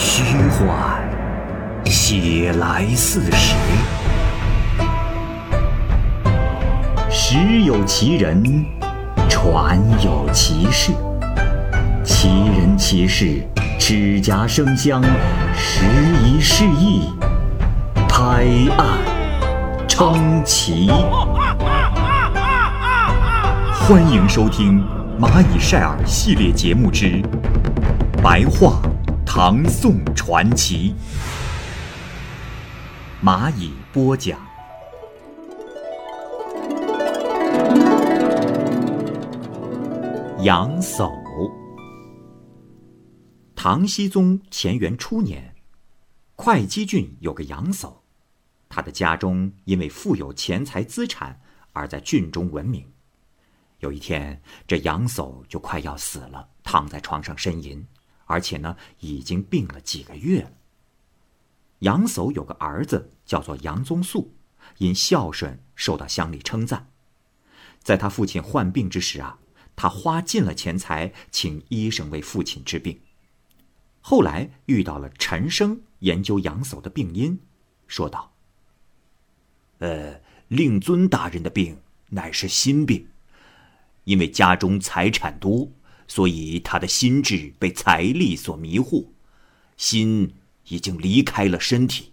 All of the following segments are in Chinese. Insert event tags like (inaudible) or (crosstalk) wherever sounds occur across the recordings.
虚幻，写来似实。实有其人，传有其事。其人其事，指甲生香，时移世易，拍案称奇。欢迎收听《蚂蚁晒尔》系列节目之《白话唐宋传奇》，蚂蚁播讲。杨叟，唐僖宗乾元初年，会稽郡有个杨叟，他的家中因为富有钱财资产，而在郡中闻名。有一天，这杨叟就快要死了，躺在床上呻吟，而且呢，已经病了几个月了。杨叟有个儿子叫做杨宗素，因孝顺受到乡里称赞。在他父亲患病之时啊，他花尽了钱财，请医生为父亲治病。后来遇到了陈生，研究杨叟的病因，说道：“呃，令尊大人的病乃是心病。”因为家中财产多，所以他的心智被财力所迷惑，心已经离开了身体。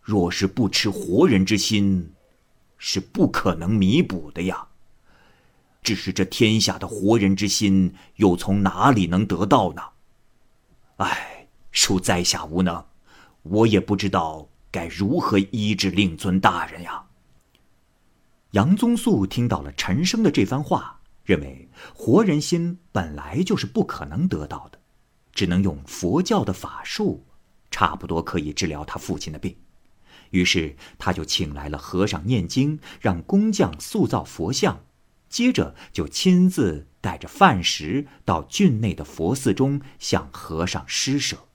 若是不吃活人之心，是不可能弥补的呀。只是这天下的活人之心，又从哪里能得到呢？唉，恕在下无能，我也不知道该如何医治令尊大人呀。杨宗素听到了陈生的这番话，认为活人心本来就是不可能得到的，只能用佛教的法术，差不多可以治疗他父亲的病。于是他就请来了和尚念经，让工匠塑造佛像，接着就亲自带着饭食到郡内的佛寺中向和尚施舍。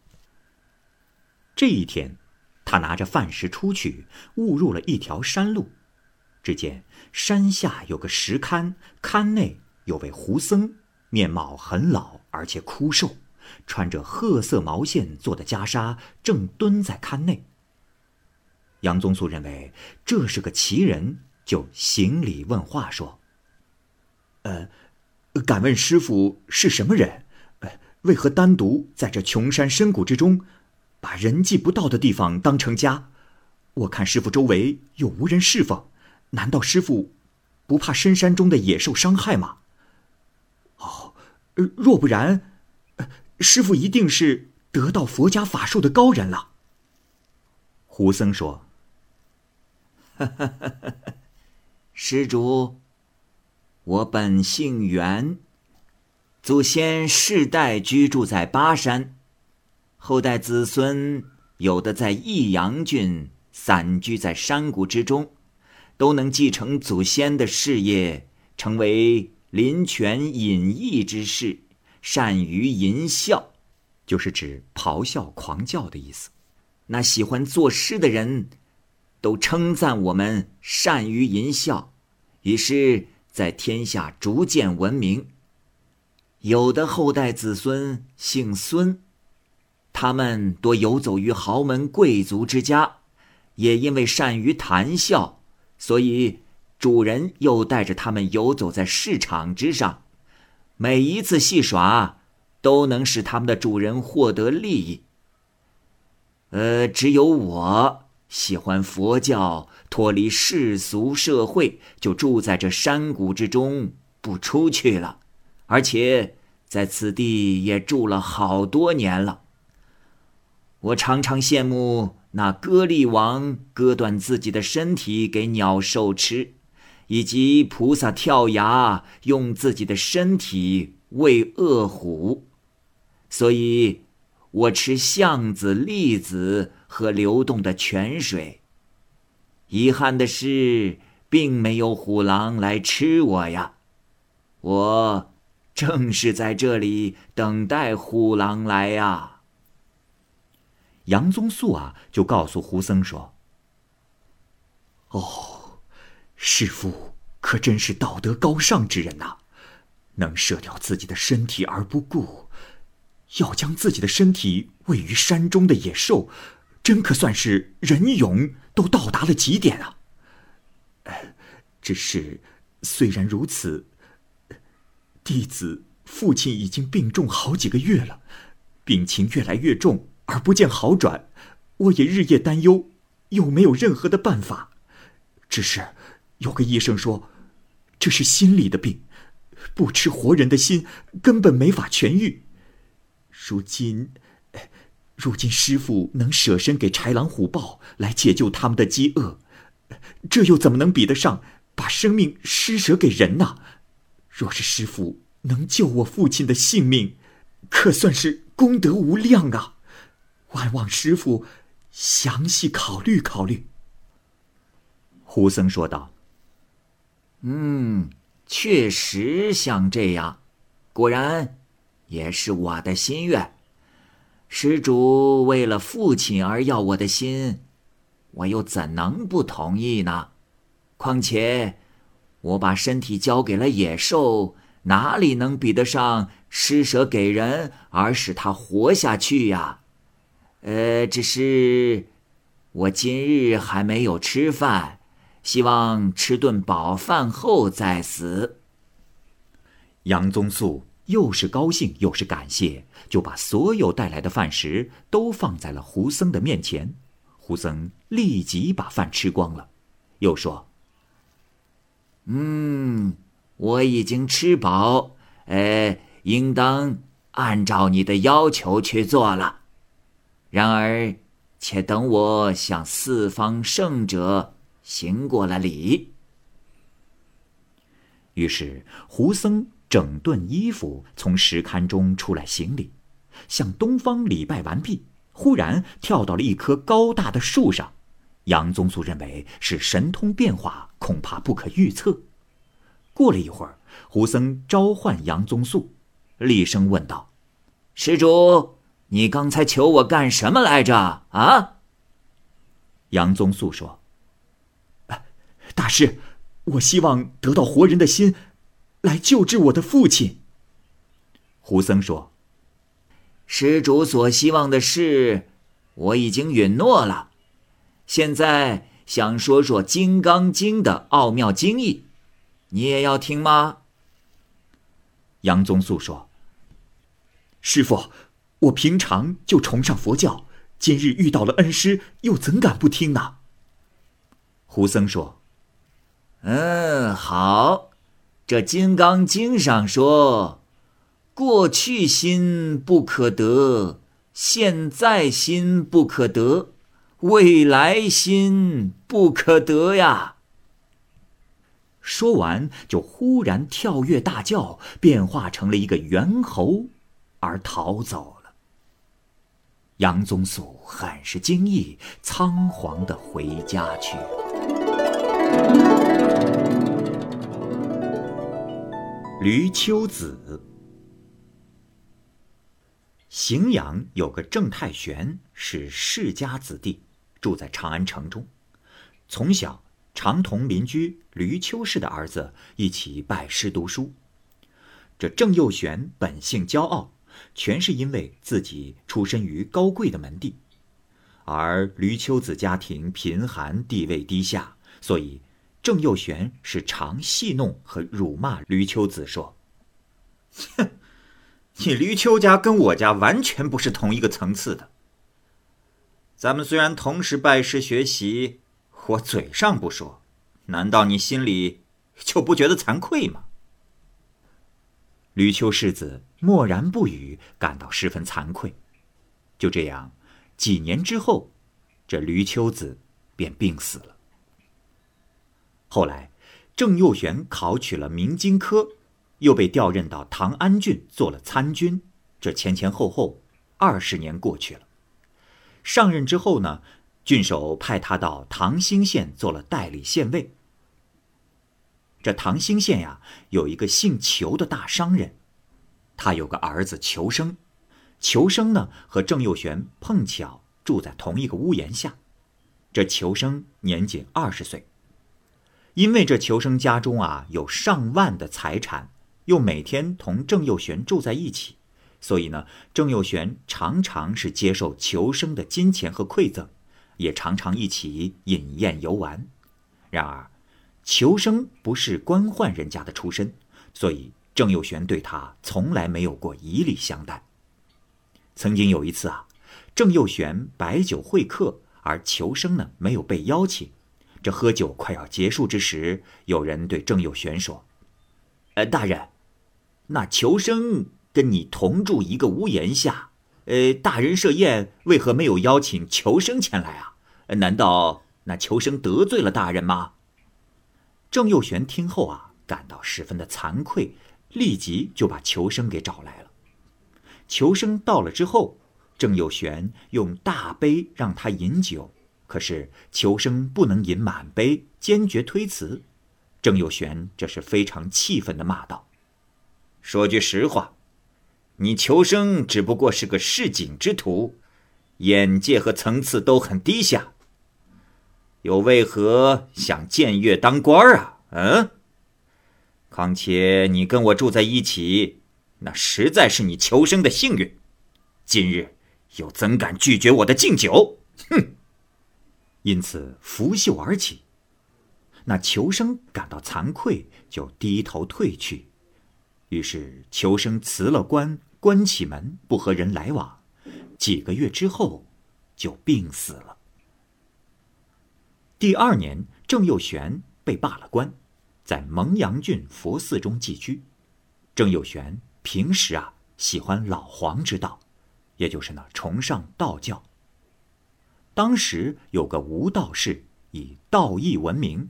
这一天，他拿着饭食出去，误入了一条山路。只见山下有个石龛，龛内有位胡僧，面貌很老，而且枯瘦，穿着褐色毛线做的袈裟，正蹲在龛内。杨宗素认为这是个奇人，就行礼问话说：“呃，敢问师傅是什么人？为何单独在这穷山深谷之中，把人迹不到的地方当成家？我看师傅周围又无人侍奉。”难道师傅不怕深山中的野兽伤害吗？哦，若不然，师傅一定是得到佛家法术的高人了。胡僧说：“ (laughs) 施主，我本姓袁，祖先世代居住在巴山，后代子孙有的在益阳郡散居在山谷之中。”都能继承祖先的事业，成为林泉隐逸之士，善于淫笑，就是指咆哮狂叫的意思。那喜欢作诗的人，都称赞我们善于淫笑，于是，在天下逐渐闻名。有的后代子孙姓孙，他们多游走于豪门贵族之家，也因为善于谈笑。所以，主人又带着他们游走在市场之上，每一次戏耍，都能使他们的主人获得利益。呃，只有我喜欢佛教，脱离世俗社会，就住在这山谷之中，不出去了，而且在此地也住了好多年了。我常常羡慕。那歌利王割断自己的身体给鸟兽吃，以及菩萨跳崖用自己的身体喂恶虎，所以，我吃橡子、栗子和流动的泉水。遗憾的是，并没有虎狼来吃我呀。我正是在这里等待虎狼来呀。杨宗素啊，就告诉胡僧说：“哦，师傅可真是道德高尚之人呐，能舍掉自己的身体而不顾，要将自己的身体喂于山中的野兽，真可算是仁勇都到达了极点啊！只是，虽然如此，弟子父亲已经病重好几个月了，病情越来越重，而不见好转，我也日夜担忧，又没有任何的办法。只是，有个医生说，这是心里的病，不吃活人的心，根本没法痊愈。如今，如今师傅能舍身给豺狼虎豹来解救他们的饥饿，这又怎么能比得上把生命施舍给人呢？若是师傅能救我父亲的性命，可算是功德无量啊！万望师傅详细考虑考虑。胡僧说道：“嗯，确实像这样，果然。”也是我的心愿，施主为了父亲而要我的心，我又怎能不同意呢？况且，我把身体交给了野兽，哪里能比得上施舍给人而使他活下去呀？呃，只是我今日还没有吃饭，希望吃顿饱饭后再死。杨宗素。又是高兴又是感谢，就把所有带来的饭食都放在了胡僧的面前。胡僧立即把饭吃光了，又说：“嗯，我已经吃饱，呃，应当按照你的要求去做了。然而，且等我向四方圣者行过了礼。”于是胡僧。整顿衣服，从石龛中出来行礼，向东方礼拜完毕，忽然跳到了一棵高大的树上。杨宗素认为是神通变化，恐怕不可预测。过了一会儿，胡僧召唤杨宗素，厉声问道：“施主，你刚才求我干什么来着？啊？”杨宗素说：“大师，我希望得到活人的心。”来救治我的父亲。胡僧说：“施主所希望的事，我已经允诺了。现在想说说《金刚经》的奥妙经义，你也要听吗？”杨宗素说：“师傅，我平常就崇尚佛教，今日遇到了恩师，又怎敢不听呢？”胡僧说：“嗯，好。”这《金刚经》上说：“过去心不可得，现在心不可得，未来心不可得呀。”说完，就忽然跳跃大叫，变化成了一个猿猴，而逃走了。杨宗素很是惊异，仓皇的回家去。闾丘子，荥阳有个郑太玄，是世家子弟，住在长安城中。从小常同邻居闾丘氏的儿子一起拜师读书。这郑佑玄本性骄傲，全是因为自己出身于高贵的门第，而闾丘子家庭贫寒，地位低下，所以。郑佑玄是常戏弄和辱骂闾丘子，说：“哼，(laughs) 你闾丘家跟我家完全不是同一个层次的。咱们虽然同时拜师学习，我嘴上不说，难道你心里就不觉得惭愧吗？”闾丘世子默然不语，感到十分惭愧。就这样，几年之后，这闾丘子便病死了。后来，郑佑玄考取了明经科，又被调任到唐安郡做了参军。这前前后后二十年过去了。上任之后呢，郡守派他到唐兴县做了代理县尉。这唐兴县呀，有一个姓裘的大商人，他有个儿子裘生。裘生呢，和郑佑玄碰巧住在同一个屋檐下。这裘生年仅二十岁。因为这求生家中啊有上万的财产，又每天同郑佑玄住在一起，所以呢，郑佑玄常常是接受求生的金钱和馈赠，也常常一起饮宴游玩。然而，求生不是官宦人家的出身，所以郑佑玄对他从来没有过以礼相待。曾经有一次啊，郑佑玄摆酒会客，而求生呢没有被邀请。这喝酒快要结束之时，有人对郑佑玄说：“呃，大人，那求生跟你同住一个屋檐下，呃，大人设宴为何没有邀请求生前来啊？难道那求生得罪了大人吗？”郑佑玄听后啊，感到十分的惭愧，立即就把求生给找来了。求生到了之后，郑佑玄用大杯让他饮酒，可是求生不能饮满杯，坚决推辞。郑有玄这是非常气愤的骂道：“说句实话，你求生只不过是个市井之徒，眼界和层次都很低下，又为何想僭越当官啊？嗯？况且你跟我住在一起。”那实在是你求生的幸运，今日又怎敢拒绝我的敬酒？哼！因此拂袖而起。那求生感到惭愧，就低头退去。于是求生辞了官，关起门，不和人来往。几个月之后，就病死了。第二年，郑佑玄被罢了官，在蒙阳郡佛寺中寄居。郑佑玄。平时啊，喜欢老黄之道，也就是呢，崇尚道教。当时有个吴道士以道义闻名，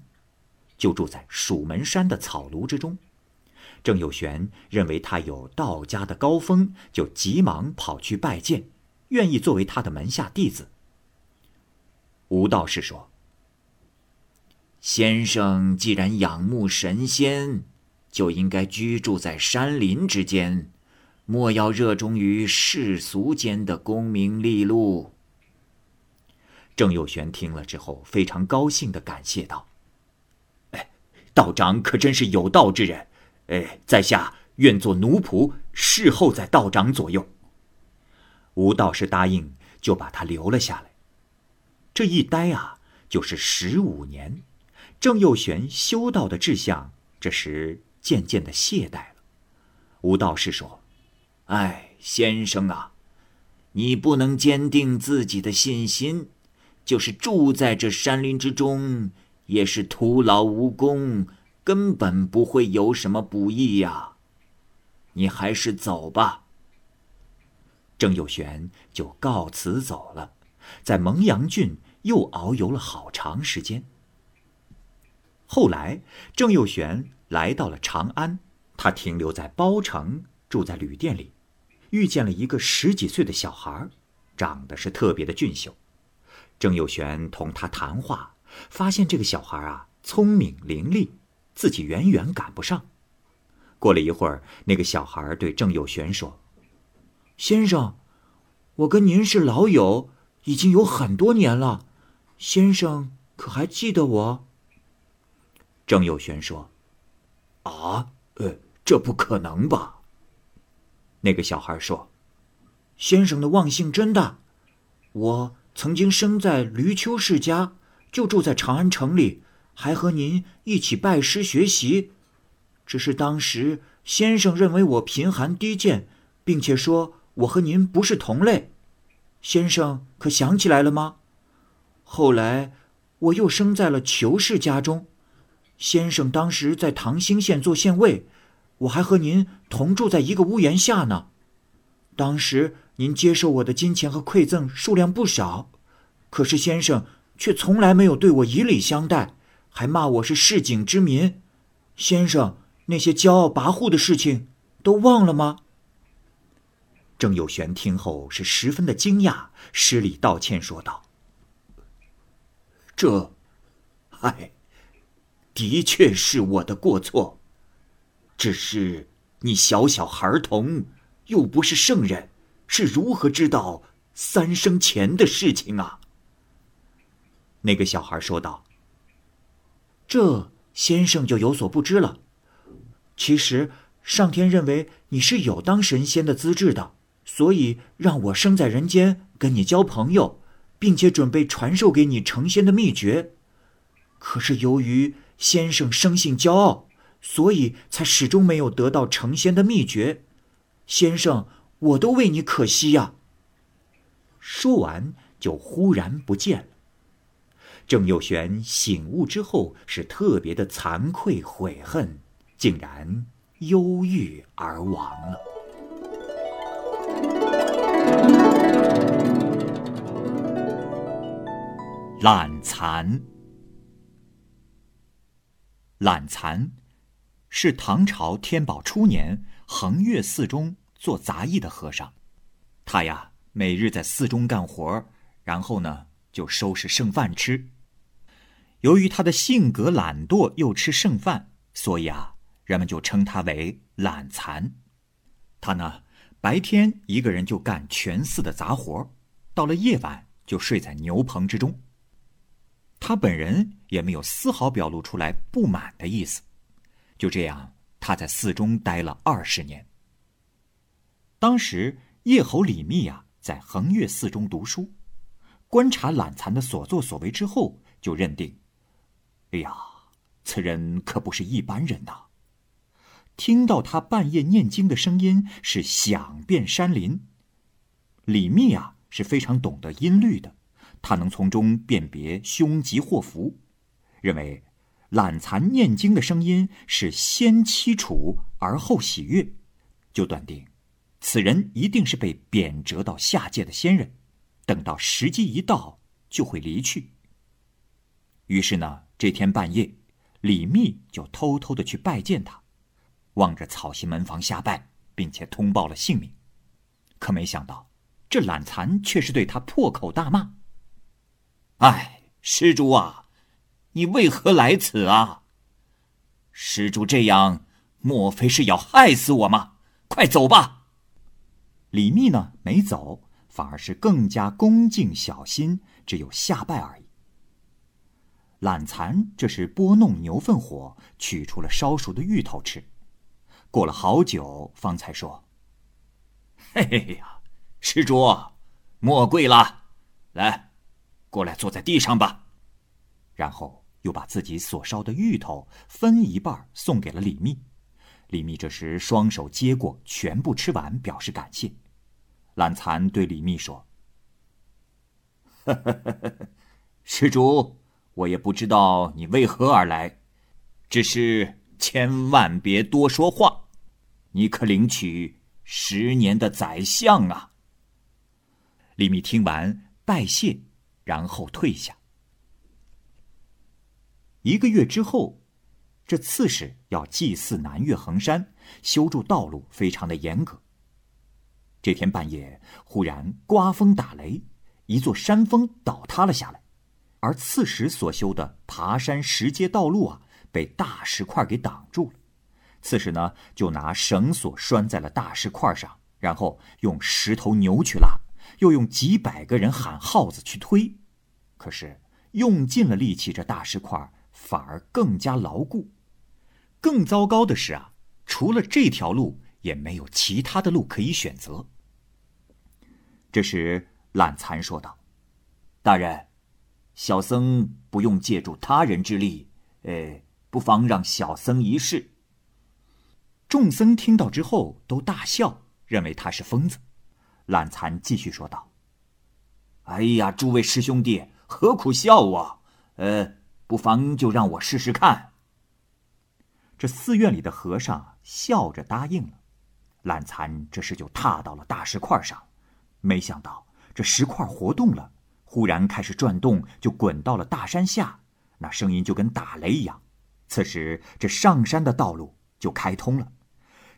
就住在蜀门山的草庐之中。郑有玄认为他有道家的高峰，就急忙跑去拜见，愿意作为他的门下弟子。吴道士说：“先生既然仰慕神仙。”就应该居住在山林之间，莫要热衷于世俗间的功名利禄。郑有玄听了之后，非常高兴的感谢道：“哎，道长可真是有道之人！哎，在下愿做奴仆，侍候在道长左右。”吴道士答应，就把他留了下来。这一待啊，就是十五年。郑有玄修道的志向，这时。渐渐的懈怠了。吴道士说：“哎，先生啊，你不能坚定自己的信心，就是住在这山林之中，也是徒劳无功，根本不会有什么不益呀。你还是走吧。”郑有玄就告辞走了，在蒙阳郡又遨游了好长时间。后来，郑有玄。来到了长安，他停留在包城，住在旅店里，遇见了一个十几岁的小孩，长得是特别的俊秀。郑有玄同他谈话，发现这个小孩啊聪明伶俐，自己远远赶不上。过了一会儿，那个小孩对郑有玄说：“先生，我跟您是老友，已经有很多年了，先生可还记得我？”郑有玄说。啊，呃，这不可能吧？那个小孩说：“先生的忘性真大，我曾经生在闾丘世家，就住在长安城里，还和您一起拜师学习。只是当时先生认为我贫寒低贱，并且说我和您不是同类。先生可想起来了吗？后来我又生在了裘氏家中。”先生当时在唐兴县做县尉，我还和您同住在一个屋檐下呢。当时您接受我的金钱和馈赠数量不少，可是先生却从来没有对我以礼相待，还骂我是市井之民。先生那些骄傲跋扈的事情都忘了吗？郑有玄听后是十分的惊讶，施礼道歉说道：“这，唉。”的确是我的过错，只是你小小孩童，又不是圣人，是如何知道三生前的事情啊？那个小孩说道：“这先生就有所不知了。其实上天认为你是有当神仙的资质的，所以让我生在人间跟你交朋友，并且准备传授给你成仙的秘诀。可是由于先生生性骄傲，所以才始终没有得到成仙的秘诀。先生，我都为你可惜呀。说完，就忽然不见了。郑佑玄醒悟之后，是特别的惭愧悔恨，竟然忧郁而亡了。懒蚕。懒蚕是唐朝天宝初年衡岳寺中做杂役的和尚，他呀每日在寺中干活，然后呢就收拾剩饭吃。由于他的性格懒惰又吃剩饭，所以啊人们就称他为懒蚕。他呢白天一个人就干全寺的杂活，到了夜晚就睡在牛棚之中。他本人也没有丝毫表露出来不满的意思，就这样，他在寺中待了二十年。当时叶侯李密呀，在衡岳寺中读书，观察懒蚕的所作所为之后，就认定：哎呀，此人可不是一般人呐！听到他半夜念经的声音是响遍山林。李密啊，是非常懂得音律的。他能从中辨别凶吉祸福，认为懒蚕念经的声音是先凄楚而后喜悦，就断定此人一定是被贬谪到下界的仙人，等到时机一到就会离去。于是呢，这天半夜，李密就偷偷的去拜见他，望着草席门房下拜，并且通报了姓名。可没想到，这懒蚕却是对他破口大骂。哎，施主啊，你为何来此啊？施主这样，莫非是要害死我吗？快走吧！李密呢，没走，反而是更加恭敬小心，只有下拜而已。懒蚕这是拨弄牛粪火，取出了烧熟的芋头吃，过了好久，方才说：“嘿嘿呀，施主，莫跪了，来。”过来，坐在地上吧。然后又把自己所烧的芋头分一半送给了李密。李密这时双手接过，全部吃完，表示感谢。懒蚕对李密说：“施主，我也不知道你为何而来，只是千万别多说话。你可领取十年的宰相啊！”李密听完，拜谢。然后退下。一个月之后，这刺史要祭祀南岳衡山，修筑道路，非常的严格。这天半夜，忽然刮风打雷，一座山峰倒塌了下来，而刺史所修的爬山石阶道路啊，被大石块给挡住了。刺史呢，就拿绳索拴在了大石块上，然后用十头牛去拉。又用几百个人喊号子去推，可是用尽了力气，这大石块反而更加牢固。更糟糕的是啊，除了这条路，也没有其他的路可以选择。这时，懒蚕说道：“大人，小僧不用借助他人之力，呃，不妨让小僧一试。”众僧听到之后都大笑，认为他是疯子。懒蚕继续说道：“哎呀，诸位师兄弟，何苦笑我？呃，不妨就让我试试看。”这寺院里的和尚笑着答应了。懒蚕这时就踏到了大石块上，没想到这石块活动了，忽然开始转动，就滚到了大山下，那声音就跟打雷一样。此时，这上山的道路就开通了。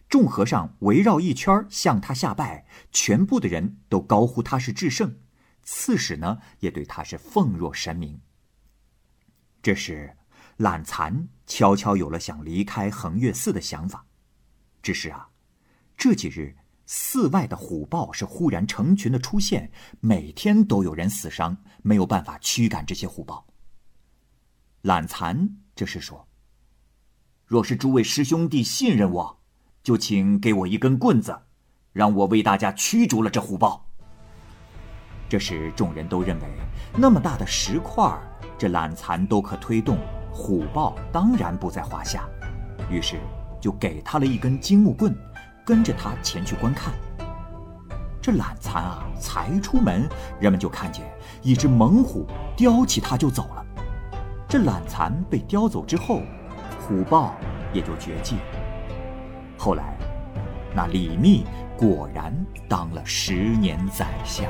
众和尚围绕一圈向他下拜，全部的人都高呼他是至圣，刺史呢也对他是奉若神明。这时，懒蚕悄悄有了想离开恒岳寺的想法，只是啊，这几日寺外的虎豹是忽然成群的出现，每天都有人死伤，没有办法驱赶这些虎豹。懒蚕这是说：“若是诸位师兄弟信任我。”就请给我一根棍子，让我为大家驱逐了这虎豹。这时，众人都认为那么大的石块，这懒蚕都可推动，虎豹当然不在话下。于是，就给他了一根金木棍，跟着他前去观看。这懒蚕啊，才出门，人们就看见一只猛虎叼起它就走了。这懒蚕被叼走之后，虎豹也就绝迹。后来，那李密果然当了十年宰相。